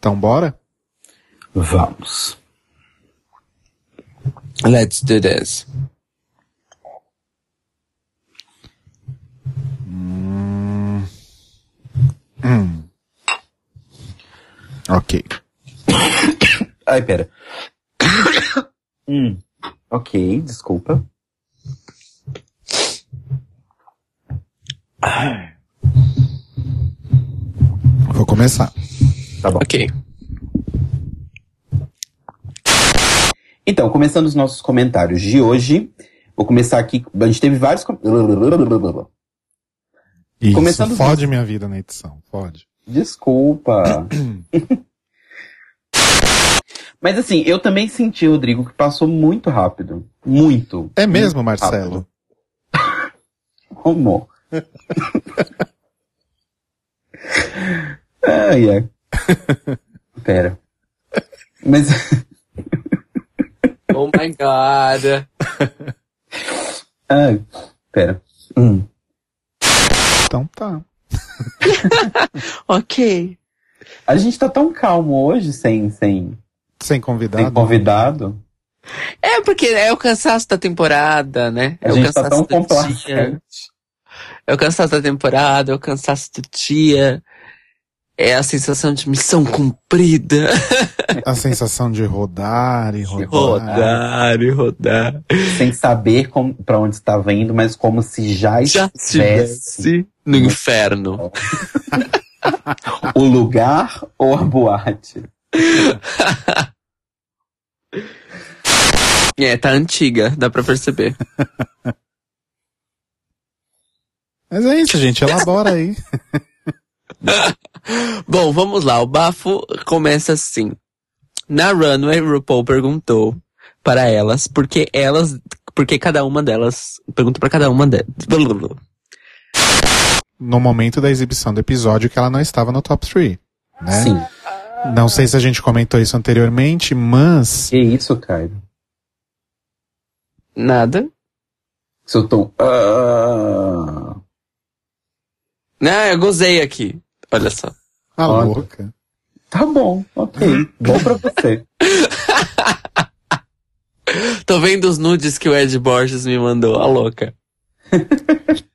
Então bora? Vamos. Let's do this. Hum. Hum. Ok. Ai, pera. hum. Ok, desculpa. Vou começar. Tá bom. Ok. Então, começando os nossos comentários de hoje, vou começar aqui. A gente teve vários. com- Isso, Começando- fode minha vida na edição, fode. Desculpa. Mas assim, eu também senti, Rodrigo, que passou muito rápido. Muito. É mesmo, Muito Marcelo? Como? ai, ai. Pera. Mas. Oh my god. Ai, pera. Hum. Então tá. ok. A gente tá tão calmo hoje sem, sem, Sem convidado. sem convidado. É porque é o cansaço da temporada, né? A é o gente tá cansaço tão do dia. complacente. É o cansaço da temporada, é o cansaço do dia. É a sensação de missão cumprida. A sensação de rodar e rodar. Rodar e rodar. Sem saber pra onde estava indo, mas como se já, Já estivesse estivesse no inferno. o lugar ou a boate. É, tá antiga, dá pra perceber. Mas é isso, gente. Elabora aí. Bom, vamos lá. O bafo começa assim. Na runway, RuPaul perguntou para elas porque elas, porque cada uma delas pergunta para cada uma delas. No momento da exibição do episódio que ela não estava no top 3. Né? Sim. Não sei se a gente comentou isso anteriormente, mas Que isso, Caio? Nada. Se eu tô. Ah, Ah, eu gozei aqui. Olha só. a Olha. louca. tá bom, ok. Bom pra você. Tô vendo os nudes que o Ed Borges me mandou, a louca.